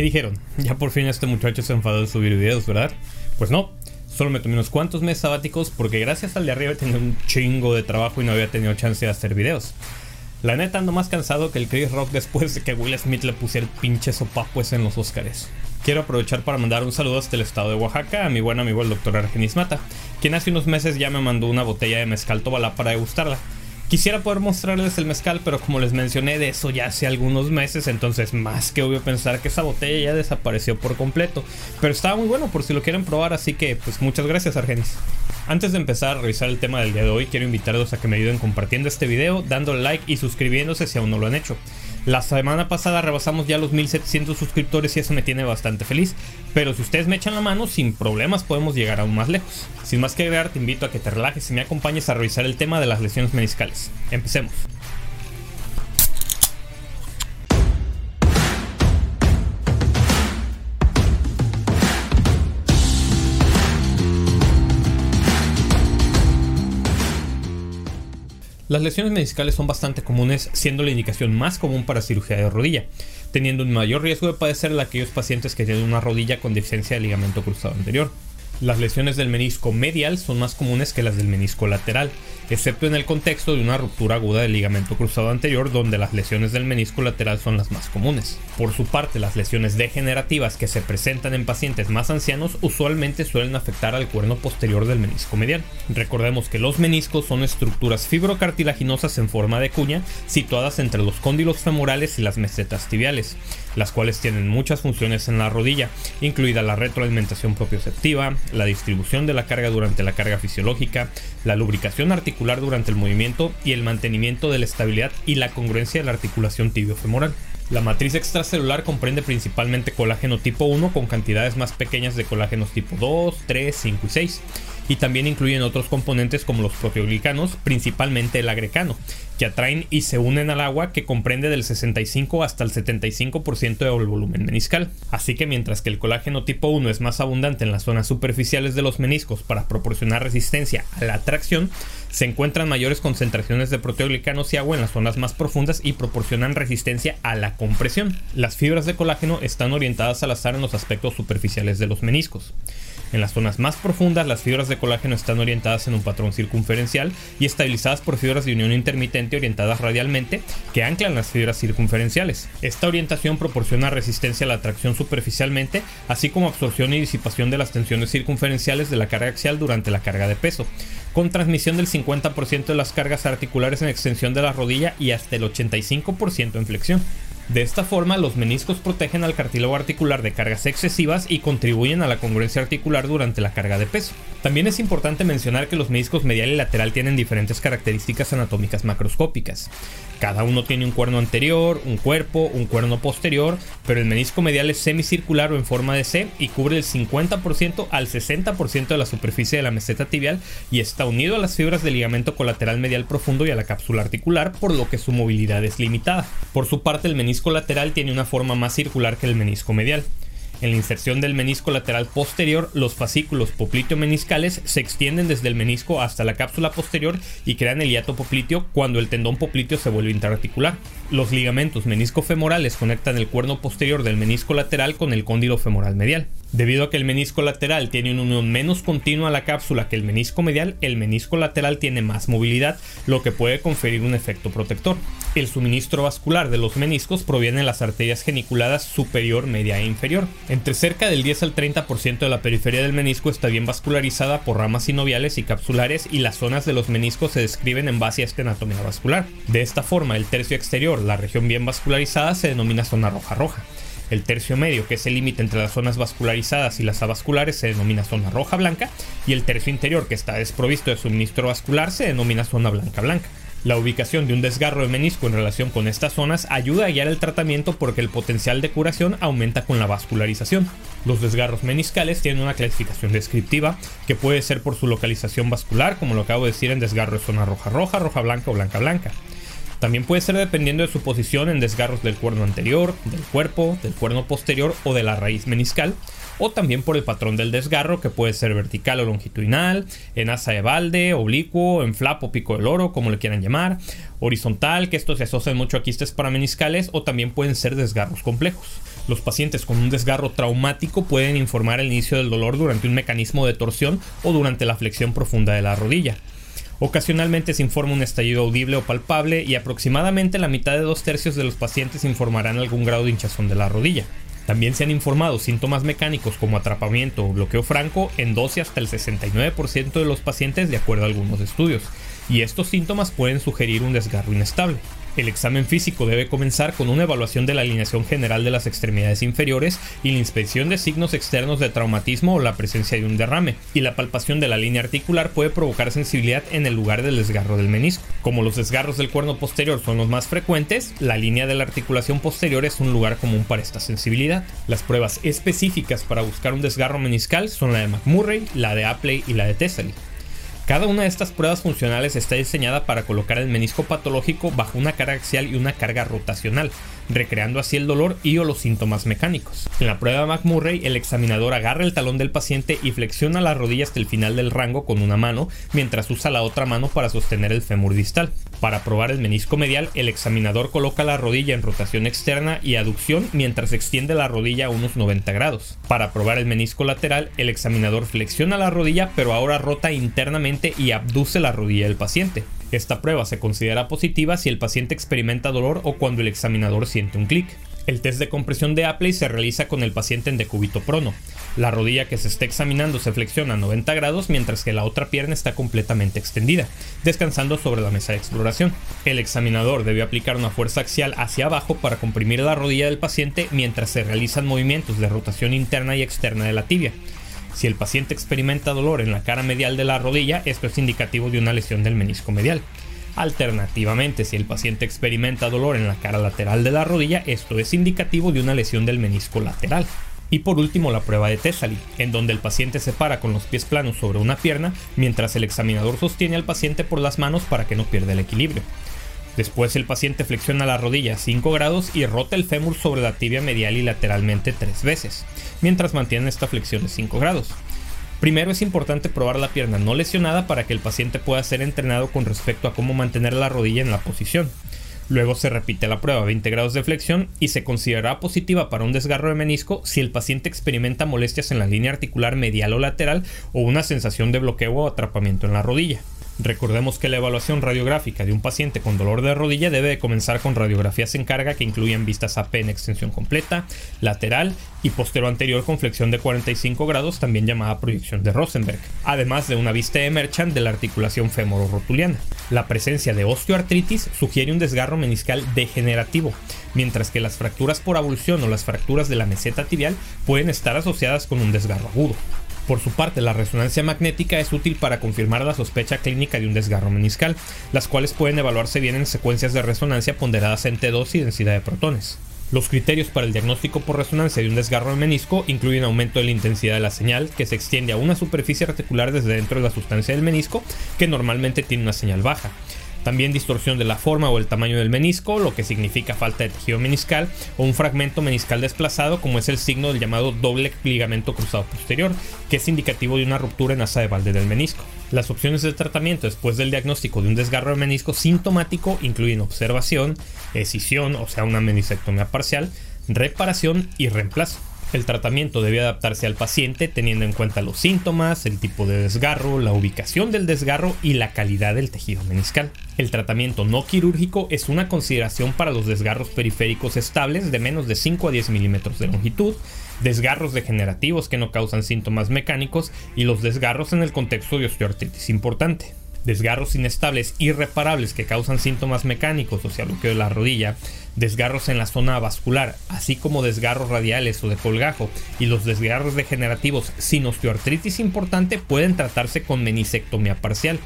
¿Qué dijeron? Ya por fin este muchacho se enfadó de subir videos, ¿verdad? Pues no, solo me tomé unos cuantos meses sabáticos porque gracias al de arriba tenía un chingo de trabajo y no había tenido chance de hacer videos. La neta ando más cansado que el Chris Rock después de que Will Smith le pusiera el pinche en los Oscars. Quiero aprovechar para mandar un saludo hasta el estado de Oaxaca a mi buen amigo el doctor Argenis Mata, quien hace unos meses ya me mandó una botella de mezcal tobalá para degustarla. Quisiera poder mostrarles el mezcal, pero como les mencioné de eso ya hace algunos meses, entonces más que obvio pensar que esa botella ya desapareció por completo. Pero estaba muy bueno por si lo quieren probar, así que pues muchas gracias Argenis. Antes de empezar a revisar el tema del día de hoy, quiero invitarlos a que me ayuden compartiendo este video, dándole like y suscribiéndose si aún no lo han hecho. La semana pasada rebasamos ya los 1700 suscriptores y eso me tiene bastante feliz. Pero si ustedes me echan la mano, sin problemas podemos llegar aún más lejos. Sin más que agregar, te invito a que te relajes y me acompañes a revisar el tema de las lesiones meniscales. Empecemos. Las lesiones meniscales son bastante comunes, siendo la indicación más común para cirugía de rodilla, teniendo un mayor riesgo de padecer aquellos pacientes que tienen una rodilla con deficiencia de ligamento cruzado anterior. Las lesiones del menisco medial son más comunes que las del menisco lateral, excepto en el contexto de una ruptura aguda del ligamento cruzado anterior donde las lesiones del menisco lateral son las más comunes. Por su parte, las lesiones degenerativas que se presentan en pacientes más ancianos usualmente suelen afectar al cuerno posterior del menisco medial. Recordemos que los meniscos son estructuras fibrocartilaginosas en forma de cuña situadas entre los cóndilos femorales y las mesetas tibiales, las cuales tienen muchas funciones en la rodilla, incluida la retroalimentación propioceptiva, la distribución de la carga durante la carga fisiológica, la lubricación articular durante el movimiento y el mantenimiento de la estabilidad y la congruencia de la articulación tibiofemoral. La matriz extracelular comprende principalmente colágeno tipo 1 con cantidades más pequeñas de colágenos tipo 2, 3, 5 y 6 y también incluyen otros componentes como los proteoglicanos, principalmente el agrecano, que atraen y se unen al agua que comprende del 65 hasta el 75% del volumen meniscal. Así que mientras que el colágeno tipo 1 es más abundante en las zonas superficiales de los meniscos para proporcionar resistencia a la tracción, se encuentran mayores concentraciones de proteoglicanos y agua en las zonas más profundas y proporcionan resistencia a la compresión. Las fibras de colágeno están orientadas al azar en los aspectos superficiales de los meniscos. En las zonas más profundas, las fibras de colágeno están orientadas en un patrón circunferencial y estabilizadas por fibras de unión intermitente orientadas radialmente que anclan las fibras circunferenciales. Esta orientación proporciona resistencia a la tracción superficialmente, así como absorción y disipación de las tensiones circunferenciales de la carga axial durante la carga de peso, con transmisión del 50% de las cargas articulares en extensión de la rodilla y hasta el 85% en flexión. De esta forma, los meniscos protegen al cartílago articular de cargas excesivas y contribuyen a la congruencia articular durante la carga de peso. También es importante mencionar que los meniscos medial y lateral tienen diferentes características anatómicas macroscópicas. Cada uno tiene un cuerno anterior, un cuerpo, un cuerno posterior, pero el menisco medial es semicircular o en forma de C y cubre el 50% al 60% de la superficie de la meseta tibial y está unido a las fibras del ligamento colateral medial profundo y a la cápsula articular, por lo que su movilidad es limitada. Por su parte, el menisco lateral tiene una forma más circular que el menisco medial. En la inserción del menisco lateral posterior, los fascículos popliteo-meniscales se extienden desde el menisco hasta la cápsula posterior y crean el hiato popliteo cuando el tendón popliteo se vuelve intraarticular. Los ligamentos menisco-femorales conectan el cuerno posterior del menisco lateral con el cóndilo femoral medial. Debido a que el menisco lateral tiene una unión menos continua a la cápsula que el menisco medial, el menisco lateral tiene más movilidad, lo que puede conferir un efecto protector. El suministro vascular de los meniscos proviene de las arterias geniculadas superior, media e inferior. Entre cerca del 10 al 30% de la periferia del menisco está bien vascularizada por ramas sinoviales y capsulares y las zonas de los meniscos se describen en base a esta anatomía vascular. De esta forma, el tercio exterior, la región bien vascularizada, se denomina zona roja roja. El tercio medio, que es el límite entre las zonas vascularizadas y las avasculares, se denomina zona roja blanca, y el tercio interior, que está desprovisto de suministro vascular, se denomina zona blanca blanca. La ubicación de un desgarro de menisco en relación con estas zonas ayuda a guiar el tratamiento porque el potencial de curación aumenta con la vascularización. Los desgarros meniscales tienen una clasificación descriptiva que puede ser por su localización vascular, como lo acabo de decir en desgarro de zona roja roja, roja blanca o blanca blanca. También puede ser dependiendo de su posición en desgarros del cuerno anterior, del cuerpo, del cuerno posterior o de la raíz meniscal, o también por el patrón del desgarro que puede ser vertical o longitudinal, en asa de balde, oblicuo, en flap o pico del oro, como le quieran llamar, horizontal, que esto se asocia mucho a quistes parameniscales, o también pueden ser desgarros complejos. Los pacientes con un desgarro traumático pueden informar el inicio del dolor durante un mecanismo de torsión o durante la flexión profunda de la rodilla. Ocasionalmente se informa un estallido audible o palpable y aproximadamente la mitad de dos tercios de los pacientes informarán algún grado de hinchazón de la rodilla. También se han informado síntomas mecánicos como atrapamiento o bloqueo franco en 12 hasta el 69% de los pacientes de acuerdo a algunos estudios, y estos síntomas pueden sugerir un desgarro inestable. El examen físico debe comenzar con una evaluación de la alineación general de las extremidades inferiores y la inspección de signos externos de traumatismo o la presencia de un derrame, y la palpación de la línea articular puede provocar sensibilidad en el lugar del desgarro del menisco. Como los desgarros del cuerno posterior son los más frecuentes, la línea de la articulación posterior es un lugar común para esta sensibilidad. Las pruebas específicas para buscar un desgarro meniscal son la de McMurray, la de Apley y la de Thessaly. Cada una de estas pruebas funcionales está diseñada para colocar el menisco patológico bajo una carga axial y una carga rotacional, recreando así el dolor y o los síntomas mecánicos. En la prueba de McMurray, el examinador agarra el talón del paciente y flexiona la rodilla hasta el final del rango con una mano, mientras usa la otra mano para sostener el fémur distal. Para probar el menisco medial, el examinador coloca la rodilla en rotación externa y aducción mientras extiende la rodilla a unos 90 grados. Para probar el menisco lateral, el examinador flexiona la rodilla pero ahora rota internamente y abduce la rodilla del paciente. Esta prueba se considera positiva si el paciente experimenta dolor o cuando el examinador siente un clic. El test de compresión de Apley se realiza con el paciente en decúbito prono. La rodilla que se está examinando se flexiona a 90 grados mientras que la otra pierna está completamente extendida, descansando sobre la mesa de exploración. El examinador debe aplicar una fuerza axial hacia abajo para comprimir la rodilla del paciente mientras se realizan movimientos de rotación interna y externa de la tibia. Si el paciente experimenta dolor en la cara medial de la rodilla, esto es indicativo de una lesión del menisco medial. Alternativamente, si el paciente experimenta dolor en la cara lateral de la rodilla, esto es indicativo de una lesión del menisco lateral. Y por último, la prueba de Thessaly, en donde el paciente se para con los pies planos sobre una pierna, mientras el examinador sostiene al paciente por las manos para que no pierda el equilibrio. Después el paciente flexiona la rodilla 5 grados y rota el fémur sobre la tibia medial y lateralmente 3 veces, mientras mantiene esta flexión de 5 grados. Primero es importante probar la pierna no lesionada para que el paciente pueda ser entrenado con respecto a cómo mantener la rodilla en la posición. Luego se repite la prueba a 20 grados de flexión y se considerará positiva para un desgarro de menisco si el paciente experimenta molestias en la línea articular medial o lateral o una sensación de bloqueo o atrapamiento en la rodilla. Recordemos que la evaluación radiográfica de un paciente con dolor de rodilla debe comenzar con radiografías en carga que incluyen vistas AP en extensión completa, lateral y postero anterior con flexión de 45 grados, también llamada proyección de Rosenberg, además de una vista de Merchant de la articulación femoro-rotuliana. La presencia de osteoartritis sugiere un desgarro meniscal degenerativo, mientras que las fracturas por abulsión o las fracturas de la meseta tibial pueden estar asociadas con un desgarro agudo. Por su parte, la resonancia magnética es útil para confirmar la sospecha clínica de un desgarro meniscal, las cuales pueden evaluarse bien en secuencias de resonancia ponderadas en T2 y densidad de protones. Los criterios para el diagnóstico por resonancia de un desgarro de menisco incluyen aumento de la intensidad de la señal, que se extiende a una superficie articular desde dentro de la sustancia del menisco, que normalmente tiene una señal baja, también distorsión de la forma o el tamaño del menisco, lo que significa falta de tejido meniscal, o un fragmento meniscal desplazado, como es el signo del llamado doble ligamento cruzado posterior, que es indicativo de una ruptura en asa de balde del menisco. Las opciones de tratamiento después del diagnóstico de un desgarro de menisco sintomático incluyen observación, escisión, o sea, una menisectomía parcial, reparación y reemplazo. El tratamiento debe adaptarse al paciente teniendo en cuenta los síntomas, el tipo de desgarro, la ubicación del desgarro y la calidad del tejido meniscal. El tratamiento no quirúrgico es una consideración para los desgarros periféricos estables de menos de 5 a 10 milímetros de longitud, desgarros degenerativos que no causan síntomas mecánicos y los desgarros en el contexto de osteoartritis importante desgarros inestables irreparables que causan síntomas mecánicos, o sea, bloqueo de la rodilla, desgarros en la zona vascular, así como desgarros radiales o de colgajo, y los desgarros degenerativos sin osteoartritis importante pueden tratarse con menisectomía parcial,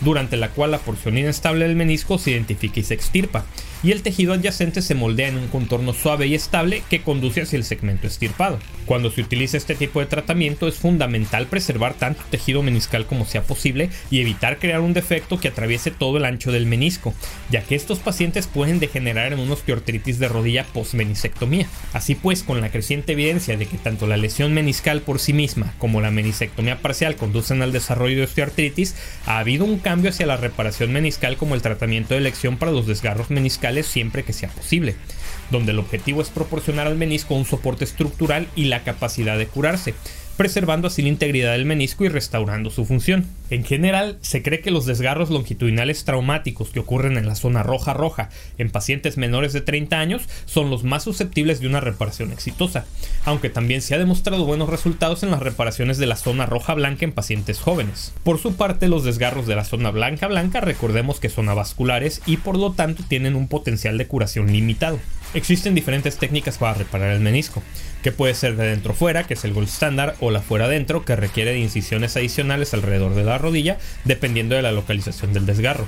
durante la cual la porción inestable del menisco se identifica y se extirpa. Y el tejido adyacente se moldea en un contorno suave y estable que conduce hacia el segmento estirpado. Cuando se utiliza este tipo de tratamiento es fundamental preservar tanto tejido meniscal como sea posible y evitar crear un defecto que atraviese todo el ancho del menisco, ya que estos pacientes pueden degenerar en una osteoartritis de rodilla post-menisectomía. Así pues, con la creciente evidencia de que tanto la lesión meniscal por sí misma como la menisectomía parcial conducen al desarrollo de osteoartritis, ha habido un cambio hacia la reparación meniscal como el tratamiento de elección para los desgarros meniscales siempre que sea posible, donde el objetivo es proporcionar al menisco un soporte estructural y la capacidad de curarse, preservando así la integridad del menisco y restaurando su función. En general, se cree que los desgarros longitudinales traumáticos que ocurren en la zona roja roja en pacientes menores de 30 años son los más susceptibles de una reparación exitosa, aunque también se ha demostrado buenos resultados en las reparaciones de la zona roja blanca en pacientes jóvenes. Por su parte, los desgarros de la zona blanca blanca recordemos que son avasculares y por lo tanto tienen un potencial de curación limitado. Existen diferentes técnicas para reparar el menisco, que puede ser de dentro fuera, que es el gold standard, o la fuera dentro, que requiere de incisiones adicionales alrededor de la rodilla, dependiendo de la localización del desgarro.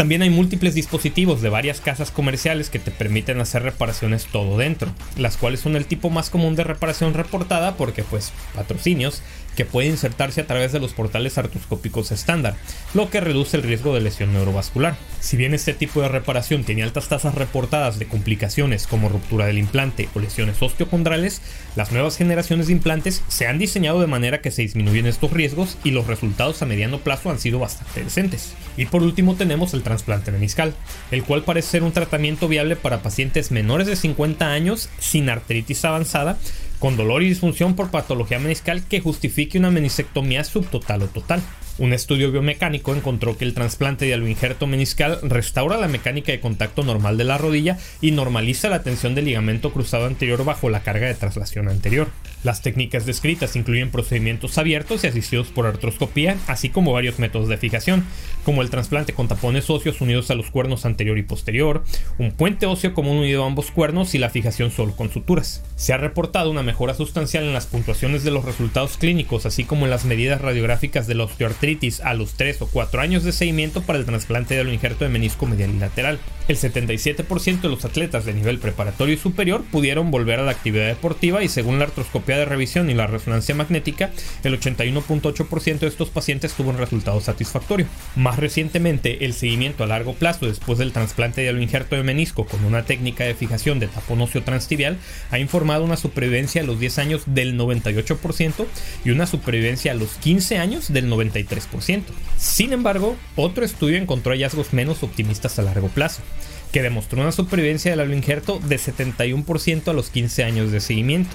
También hay múltiples dispositivos de varias casas comerciales que te permiten hacer reparaciones todo dentro, las cuales son el tipo más común de reparación reportada porque pues patrocinios que puede insertarse a través de los portales artroscópicos estándar, lo que reduce el riesgo de lesión neurovascular. Si bien este tipo de reparación tiene altas tasas reportadas de complicaciones como ruptura del implante o lesiones osteocondrales, las nuevas generaciones de implantes se han diseñado de manera que se disminuyen estos riesgos y los resultados a mediano plazo han sido bastante decentes. Y por último tenemos el trasplante meniscal, el cual parece ser un tratamiento viable para pacientes menores de 50 años sin artritis avanzada con dolor y disfunción por patología meniscal que justifique una menisectomía subtotal o total. Un estudio biomecánico encontró que el trasplante de aloinjerto meniscal restaura la mecánica de contacto normal de la rodilla y normaliza la tensión del ligamento cruzado anterior bajo la carga de traslación anterior. Las técnicas descritas incluyen procedimientos abiertos y asistidos por artroscopía, así como varios métodos de fijación, como el trasplante con tapones óseos unidos a los cuernos anterior y posterior, un puente óseo común unido a ambos cuernos y la fijación solo con suturas. Se ha reportado una mejora sustancial en las puntuaciones de los resultados clínicos, así como en las medidas radiográficas de la osteoartritis a los 3 o 4 años de seguimiento para el trasplante de injerto de menisco medial y lateral. El 77% de los atletas de nivel preparatorio y superior pudieron volver a la actividad deportiva y según la artroscopía de revisión y la resonancia magnética, el 81.8% de estos pacientes tuvo un resultado satisfactorio. Más recientemente, el seguimiento a largo plazo después del trasplante de injerto de menisco con una técnica de fijación de tapón óseo transtibial ha informado una supervivencia a los 10 años del 98% y una supervivencia a los 15 años del 93%. Sin embargo, otro estudio encontró hallazgos menos optimistas a largo plazo, que demostró una supervivencia del injerto de 71% a los 15 años de seguimiento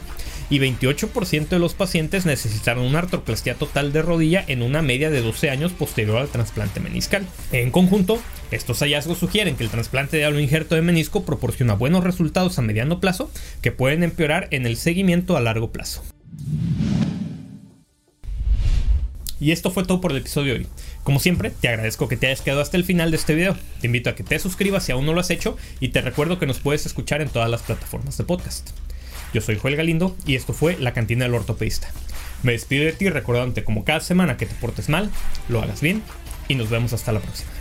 y 28% de los pacientes necesitaron una artroplastia total de rodilla en una media de 12 años posterior al trasplante meniscal. En conjunto, estos hallazgos sugieren que el trasplante de injerto de menisco proporciona buenos resultados a mediano plazo que pueden empeorar en el seguimiento a largo plazo. Y esto fue todo por el episodio de hoy. Como siempre, te agradezco que te hayas quedado hasta el final de este video. Te invito a que te suscribas si aún no lo has hecho y te recuerdo que nos puedes escuchar en todas las plataformas de podcast. Yo soy Joel Galindo y esto fue La Cantina del Ortopedista. Me despido de ti recordándote como cada semana que te portes mal, lo hagas bien y nos vemos hasta la próxima.